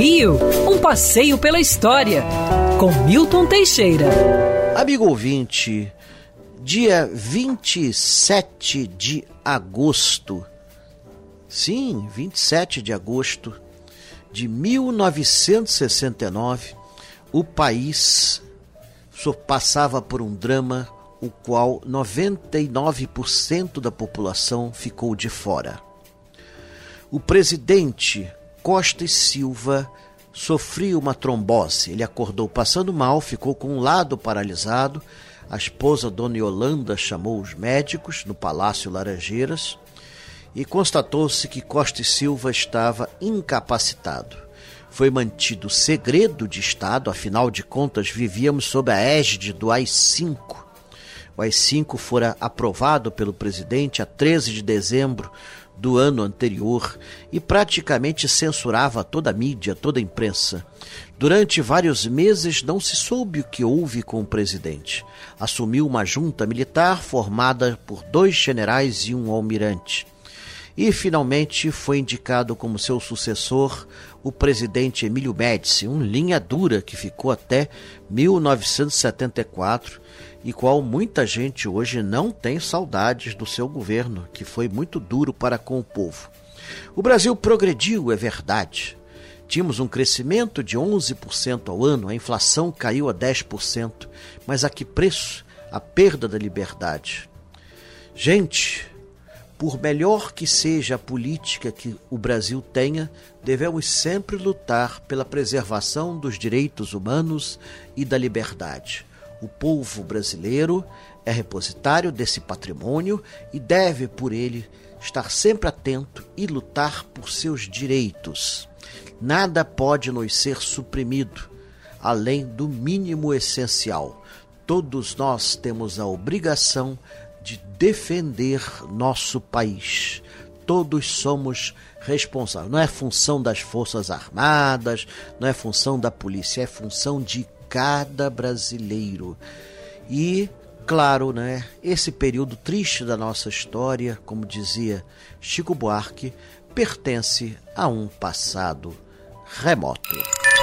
Rio, um passeio pela história, com Milton Teixeira. Amigo ouvinte, dia 27 de agosto, sim, 27 de agosto de 1969, o país passava por um drama o qual 99% da população ficou de fora. O presidente Costa e Silva sofria uma trombose. Ele acordou passando mal, ficou com um lado paralisado. A esposa, Dona Yolanda, chamou os médicos no Palácio Laranjeiras e constatou-se que Costa e Silva estava incapacitado. Foi mantido segredo de Estado, afinal de contas vivíamos sob a égide do AI-5. O AI-5 fora aprovado pelo presidente a 13 de dezembro do ano anterior e praticamente censurava toda a mídia, toda a imprensa. Durante vários meses não se soube o que houve com o presidente. Assumiu uma junta militar formada por dois generais e um almirante. E finalmente foi indicado como seu sucessor o presidente Emílio Médici, um linha dura que ficou até 1974 e qual muita gente hoje não tem saudades do seu governo, que foi muito duro para com o povo. O Brasil progrediu, é verdade. Tínhamos um crescimento de 11% ao ano, a inflação caiu a 10%, mas a que preço? A perda da liberdade. Gente, por melhor que seja a política que o Brasil tenha, devemos sempre lutar pela preservação dos direitos humanos e da liberdade. O povo brasileiro é repositário desse patrimônio e deve, por ele, estar sempre atento e lutar por seus direitos. Nada pode nos ser suprimido, além do mínimo essencial. Todos nós temos a obrigação de defender nosso país. Todos somos responsáveis. Não é função das Forças Armadas, não é função da polícia, é função de cada brasileiro. E, claro, né, esse período triste da nossa história, como dizia Chico Buarque, pertence a um passado remoto.